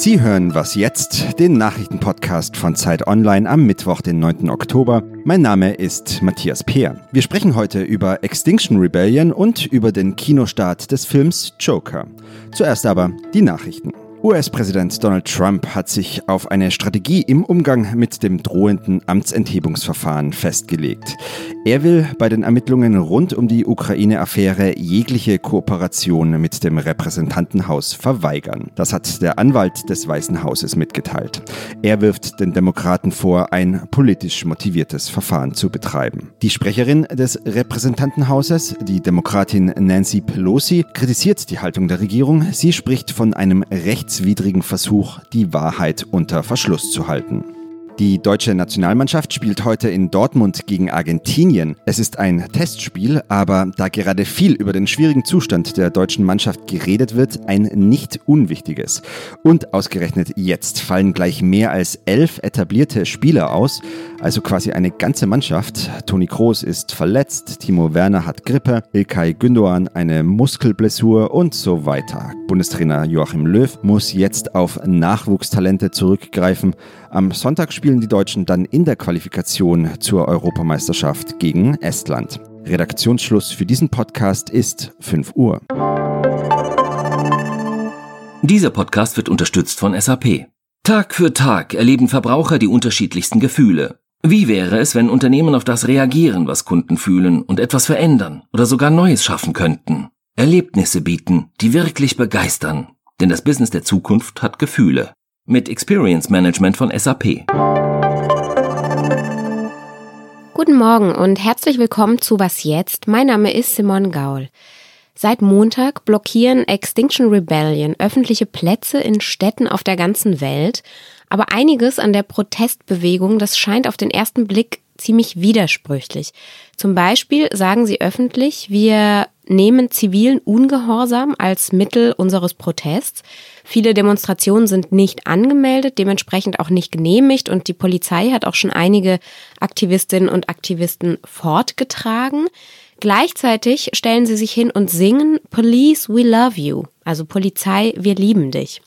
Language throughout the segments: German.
Sie hören Was jetzt, den Nachrichtenpodcast von Zeit Online am Mittwoch, den 9. Oktober. Mein Name ist Matthias Peer. Wir sprechen heute über Extinction Rebellion und über den Kinostart des Films Joker. Zuerst aber die Nachrichten. US-Präsident Donald Trump hat sich auf eine Strategie im Umgang mit dem drohenden Amtsenthebungsverfahren festgelegt. Er will bei den Ermittlungen rund um die Ukraine-Affäre jegliche Kooperation mit dem Repräsentantenhaus verweigern. Das hat der Anwalt des Weißen Hauses mitgeteilt. Er wirft den Demokraten vor, ein politisch motiviertes Verfahren zu betreiben. Die Sprecherin des Repräsentantenhauses, die Demokratin Nancy Pelosi, kritisiert die Haltung der Regierung. Sie spricht von einem Recht rechtswidrigen Versuch, die Wahrheit unter Verschluss zu halten. Die deutsche Nationalmannschaft spielt heute in Dortmund gegen Argentinien. Es ist ein Testspiel, aber da gerade viel über den schwierigen Zustand der deutschen Mannschaft geredet wird, ein nicht unwichtiges. Und ausgerechnet jetzt fallen gleich mehr als elf etablierte Spieler aus, also quasi eine ganze Mannschaft. Toni Kroos ist verletzt, Timo Werner hat Grippe, Ilkay Gündoğan eine Muskelblessur und so weiter. Bundestrainer Joachim Löw muss jetzt auf Nachwuchstalente zurückgreifen. Am Sonntag spielen die Deutschen dann in der Qualifikation zur Europameisterschaft gegen Estland. Redaktionsschluss für diesen Podcast ist 5 Uhr. Dieser Podcast wird unterstützt von SAP. Tag für Tag erleben Verbraucher die unterschiedlichsten Gefühle. Wie wäre es, wenn Unternehmen auf das reagieren, was Kunden fühlen und etwas verändern oder sogar Neues schaffen könnten? Erlebnisse bieten, die wirklich begeistern. Denn das Business der Zukunft hat Gefühle mit Experience Management von SAP. Guten Morgen und herzlich willkommen zu Was jetzt? Mein Name ist Simon Gaul. Seit Montag blockieren Extinction Rebellion öffentliche Plätze in Städten auf der ganzen Welt. Aber einiges an der Protestbewegung, das scheint auf den ersten Blick ziemlich widersprüchlich. Zum Beispiel sagen sie öffentlich, wir nehmen zivilen Ungehorsam als Mittel unseres Protests. Viele Demonstrationen sind nicht angemeldet, dementsprechend auch nicht genehmigt und die Polizei hat auch schon einige Aktivistinnen und Aktivisten fortgetragen. Gleichzeitig stellen sie sich hin und singen Police, we love you. Also Polizei, wir lieben dich.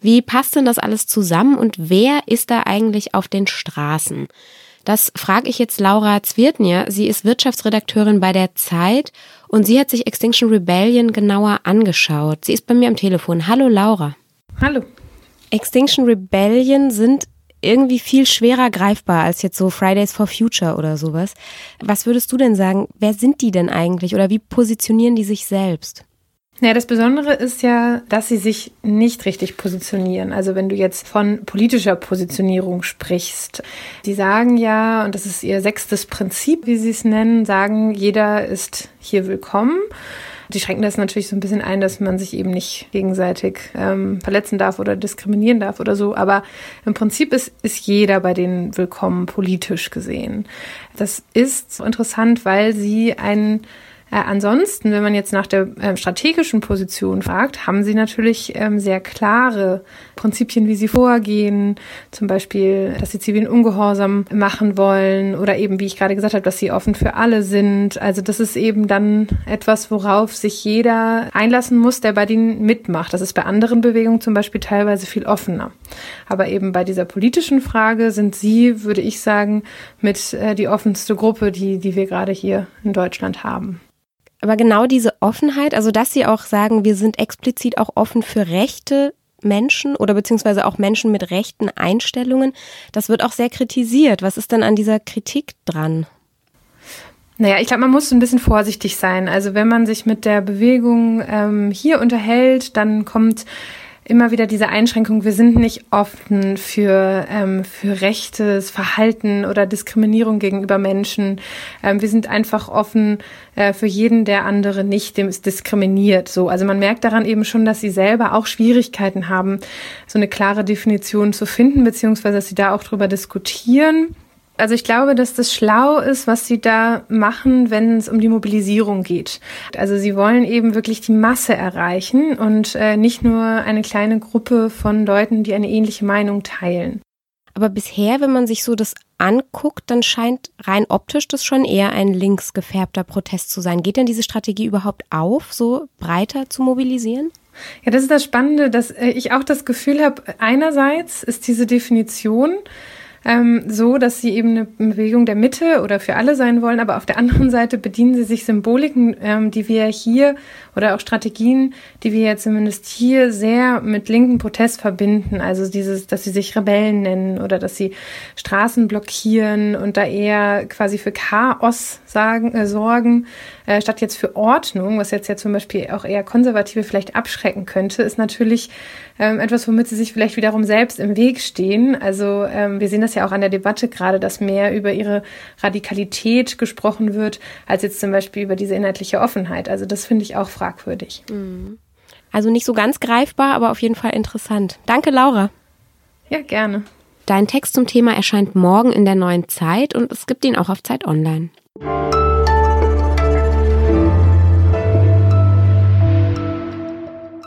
Wie passt denn das alles zusammen und wer ist da eigentlich auf den Straßen? Das frage ich jetzt Laura Zwirtnier. Sie ist Wirtschaftsredakteurin bei der Zeit und sie hat sich Extinction Rebellion genauer angeschaut. Sie ist bei mir am Telefon. Hallo Laura. Hallo. Extinction Rebellion sind irgendwie viel schwerer greifbar als jetzt so Fridays for Future oder sowas. Was würdest du denn sagen? Wer sind die denn eigentlich oder wie positionieren die sich selbst? Ja, das Besondere ist ja, dass sie sich nicht richtig positionieren. Also wenn du jetzt von politischer Positionierung sprichst. Sie sagen ja, und das ist ihr sechstes Prinzip, wie sie es nennen, sagen, jeder ist hier willkommen. Die schränken das natürlich so ein bisschen ein, dass man sich eben nicht gegenseitig ähm, verletzen darf oder diskriminieren darf oder so. Aber im Prinzip ist, ist jeder bei denen willkommen politisch gesehen. Das ist interessant, weil sie einen äh, ansonsten, wenn man jetzt nach der äh, strategischen Position fragt, haben sie natürlich ähm, sehr klare Prinzipien, wie sie vorgehen. Zum Beispiel, dass sie zivilen Ungehorsam machen wollen oder eben, wie ich gerade gesagt habe, dass sie offen für alle sind. Also das ist eben dann etwas, worauf sich jeder einlassen muss, der bei denen mitmacht. Das ist bei anderen Bewegungen zum Beispiel teilweise viel offener. Aber eben bei dieser politischen Frage sind sie, würde ich sagen, mit äh, die offenste Gruppe, die, die wir gerade hier in Deutschland haben. Aber genau diese Offenheit, also dass sie auch sagen, wir sind explizit auch offen für rechte Menschen oder beziehungsweise auch Menschen mit rechten Einstellungen, das wird auch sehr kritisiert. Was ist denn an dieser Kritik dran? Naja, ich glaube, man muss ein bisschen vorsichtig sein. Also wenn man sich mit der Bewegung ähm, hier unterhält, dann kommt immer wieder diese Einschränkung, wir sind nicht offen für, ähm, für rechtes Verhalten oder Diskriminierung gegenüber Menschen. Ähm, wir sind einfach offen äh, für jeden, der andere nicht diskriminiert. So, also man merkt daran eben schon, dass sie selber auch Schwierigkeiten haben, so eine klare Definition zu finden, beziehungsweise dass sie da auch drüber diskutieren. Also ich glaube, dass das schlau ist, was sie da machen, wenn es um die Mobilisierung geht. Also sie wollen eben wirklich die Masse erreichen und äh, nicht nur eine kleine Gruppe von Leuten, die eine ähnliche Meinung teilen. Aber bisher, wenn man sich so das anguckt, dann scheint rein optisch das schon eher ein links gefärbter Protest zu sein. Geht denn diese Strategie überhaupt auf, so breiter zu mobilisieren? Ja, das ist das Spannende, dass äh, ich auch das Gefühl habe, einerseits ist diese Definition ähm, so, dass sie eben eine Bewegung der Mitte oder für alle sein wollen, aber auf der anderen Seite bedienen sie sich Symboliken, ähm, die wir hier oder auch Strategien, die wir ja zumindest hier sehr mit linken Protest verbinden. Also dieses, dass sie sich Rebellen nennen oder dass sie Straßen blockieren und da eher quasi für Chaos sagen, äh, sorgen, äh, statt jetzt für Ordnung, was jetzt ja zum Beispiel auch eher Konservative vielleicht abschrecken könnte, ist natürlich ähm, etwas, womit sie sich vielleicht wiederum selbst im Weg stehen. Also ähm, wir sehen das ja auch an der Debatte gerade, dass mehr über ihre Radikalität gesprochen wird, als jetzt zum Beispiel über diese inhaltliche Offenheit. Also das finde ich auch fragwürdig. Mhm. Also nicht so ganz greifbar, aber auf jeden Fall interessant. Danke, Laura. Ja, gerne. Dein Text zum Thema erscheint morgen in der neuen Zeit und es gibt ihn auch auf Zeit Online.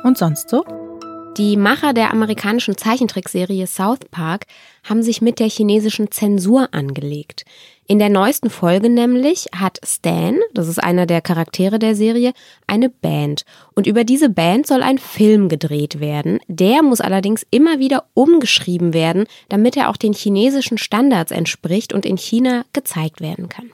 Und sonst so? Die Macher der amerikanischen Zeichentrickserie South Park haben sich mit der chinesischen Zensur angelegt. In der neuesten Folge nämlich hat Stan, das ist einer der Charaktere der Serie, eine Band. Und über diese Band soll ein Film gedreht werden. Der muss allerdings immer wieder umgeschrieben werden, damit er auch den chinesischen Standards entspricht und in China gezeigt werden kann.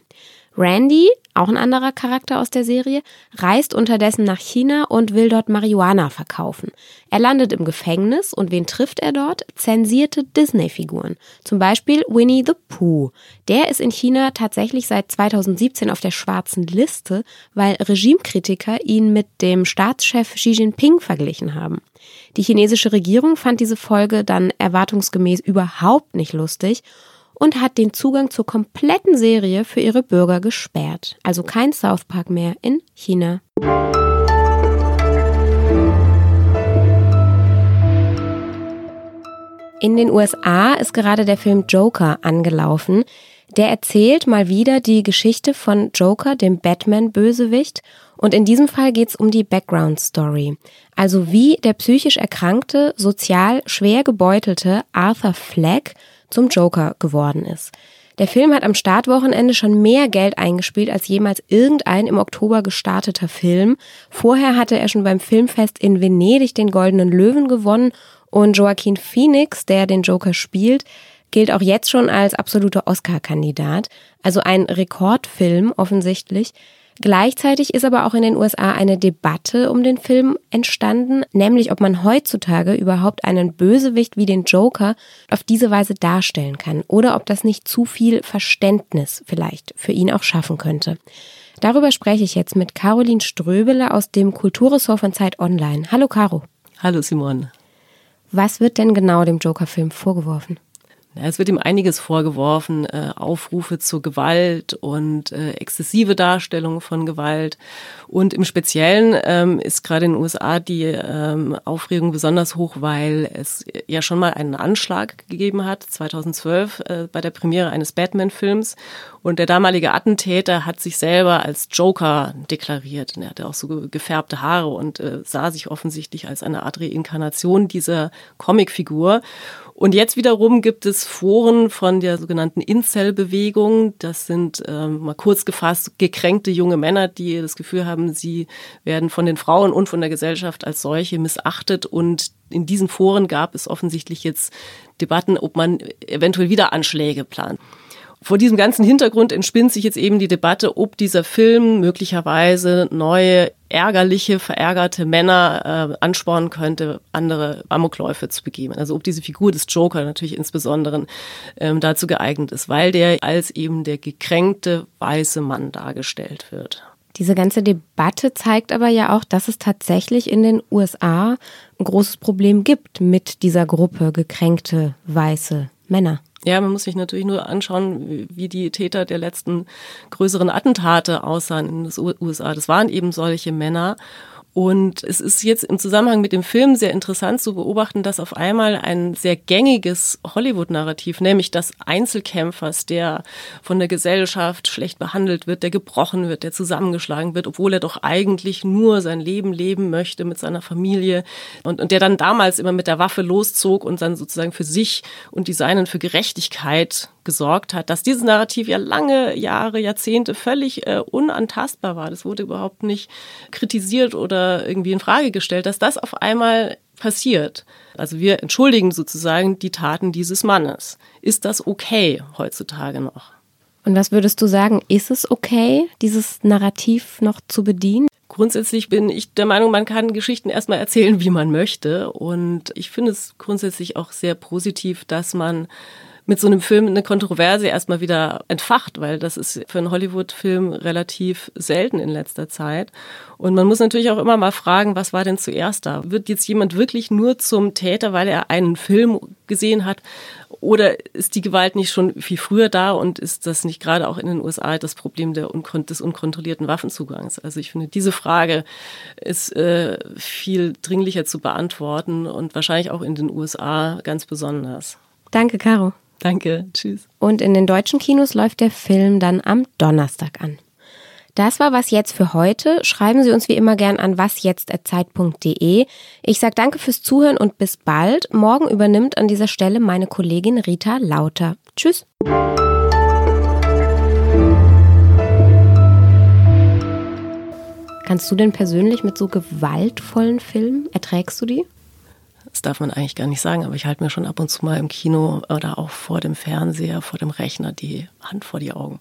Randy, auch ein anderer Charakter aus der Serie, reist unterdessen nach China und will dort Marihuana verkaufen. Er landet im Gefängnis und wen trifft er dort? Zensierte Disney-Figuren. Zum Beispiel Winnie the Pooh. Der ist in China tatsächlich seit 2017 auf der schwarzen Liste, weil Regimekritiker ihn mit dem Staatschef Xi Jinping verglichen haben. Die chinesische Regierung fand diese Folge dann erwartungsgemäß überhaupt nicht lustig und hat den Zugang zur kompletten Serie für ihre Bürger gesperrt. Also kein South Park mehr in China. In den USA ist gerade der Film Joker angelaufen. Der erzählt mal wieder die Geschichte von Joker, dem Batman-Bösewicht. Und in diesem Fall geht es um die Background Story. Also wie der psychisch erkrankte, sozial schwer gebeutelte Arthur Fleck zum Joker geworden ist. Der Film hat am Startwochenende schon mehr Geld eingespielt als jemals irgendein im Oktober gestarteter Film. Vorher hatte er schon beim Filmfest in Venedig den Goldenen Löwen gewonnen und Joaquin Phoenix, der den Joker spielt, gilt auch jetzt schon als absoluter Oscar-Kandidat. Also ein Rekordfilm offensichtlich. Gleichzeitig ist aber auch in den USA eine Debatte um den Film entstanden, nämlich ob man heutzutage überhaupt einen Bösewicht wie den Joker auf diese Weise darstellen kann oder ob das nicht zu viel Verständnis vielleicht für ihn auch schaffen könnte. Darüber spreche ich jetzt mit Caroline Ströbele aus dem Kulturressort von Zeit Online. Hallo Caro. Hallo Simone. Was wird denn genau dem Joker-Film vorgeworfen? Es wird ihm einiges vorgeworfen, äh, Aufrufe zur Gewalt und äh, exzessive Darstellung von Gewalt. Und im Speziellen ähm, ist gerade in den USA die ähm, Aufregung besonders hoch, weil es ja schon mal einen Anschlag gegeben hat, 2012, äh, bei der Premiere eines Batman-Films. Und der damalige Attentäter hat sich selber als Joker deklariert. Und er hatte auch so gefärbte Haare und äh, sah sich offensichtlich als eine Art Reinkarnation dieser Comicfigur. Und jetzt wiederum gibt es Foren von der sogenannten Incel-Bewegung. Das sind ähm, mal kurz gefasst gekränkte junge Männer, die das Gefühl haben, sie werden von den Frauen und von der Gesellschaft als solche missachtet. Und in diesen Foren gab es offensichtlich jetzt Debatten, ob man eventuell wieder Anschläge plant. Vor diesem ganzen Hintergrund entspinnt sich jetzt eben die Debatte, ob dieser Film möglicherweise neue ärgerliche, verärgerte Männer äh, anspornen könnte, andere Amokläufe zu begeben. Also ob diese Figur des Joker natürlich insbesondere ähm, dazu geeignet ist, weil der als eben der gekränkte weiße Mann dargestellt wird. Diese ganze Debatte zeigt aber ja auch, dass es tatsächlich in den USA ein großes Problem gibt mit dieser Gruppe gekränkte weiße Männer. Ja, man muss sich natürlich nur anschauen, wie die Täter der letzten größeren Attentate aussahen in den USA. Das waren eben solche Männer. Und es ist jetzt im Zusammenhang mit dem Film sehr interessant zu beobachten, dass auf einmal ein sehr gängiges Hollywood-Narrativ, nämlich das Einzelkämpfers, der von der Gesellschaft schlecht behandelt wird, der gebrochen wird, der zusammengeschlagen wird, obwohl er doch eigentlich nur sein Leben leben möchte mit seiner Familie und, und der dann damals immer mit der Waffe loszog und dann sozusagen für sich und die Seinen für Gerechtigkeit gesorgt hat, dass dieses Narrativ ja lange Jahre, Jahrzehnte völlig äh, unantastbar war. Das wurde überhaupt nicht kritisiert oder irgendwie in Frage gestellt, dass das auf einmal passiert. Also wir entschuldigen sozusagen die Taten dieses Mannes. Ist das okay heutzutage noch? Und was würdest du sagen, ist es okay, dieses Narrativ noch zu bedienen? Grundsätzlich bin ich der Meinung, man kann Geschichten erstmal erzählen, wie man möchte. Und ich finde es grundsätzlich auch sehr positiv, dass man mit so einem Film eine Kontroverse erstmal wieder entfacht, weil das ist für einen Hollywood-Film relativ selten in letzter Zeit. Und man muss natürlich auch immer mal fragen, was war denn zuerst da? Wird jetzt jemand wirklich nur zum Täter, weil er einen Film gesehen hat? Oder ist die Gewalt nicht schon viel früher da und ist das nicht gerade auch in den USA das Problem unkon des unkontrollierten Waffenzugangs? Also ich finde, diese Frage ist äh, viel dringlicher zu beantworten und wahrscheinlich auch in den USA ganz besonders. Danke, Caro. Danke, tschüss. Und in den deutschen Kinos läuft der Film dann am Donnerstag an. Das war was jetzt für heute. Schreiben Sie uns wie immer gern an wasjetzt@zeit.de. Ich sage danke fürs Zuhören und bis bald. Morgen übernimmt an dieser Stelle meine Kollegin Rita Lauter. Tschüss. Kannst du denn persönlich mit so gewaltvollen Filmen, erträgst du die? Das darf man eigentlich gar nicht sagen, aber ich halte mir schon ab und zu mal im Kino oder auch vor dem Fernseher, vor dem Rechner die Hand vor die Augen.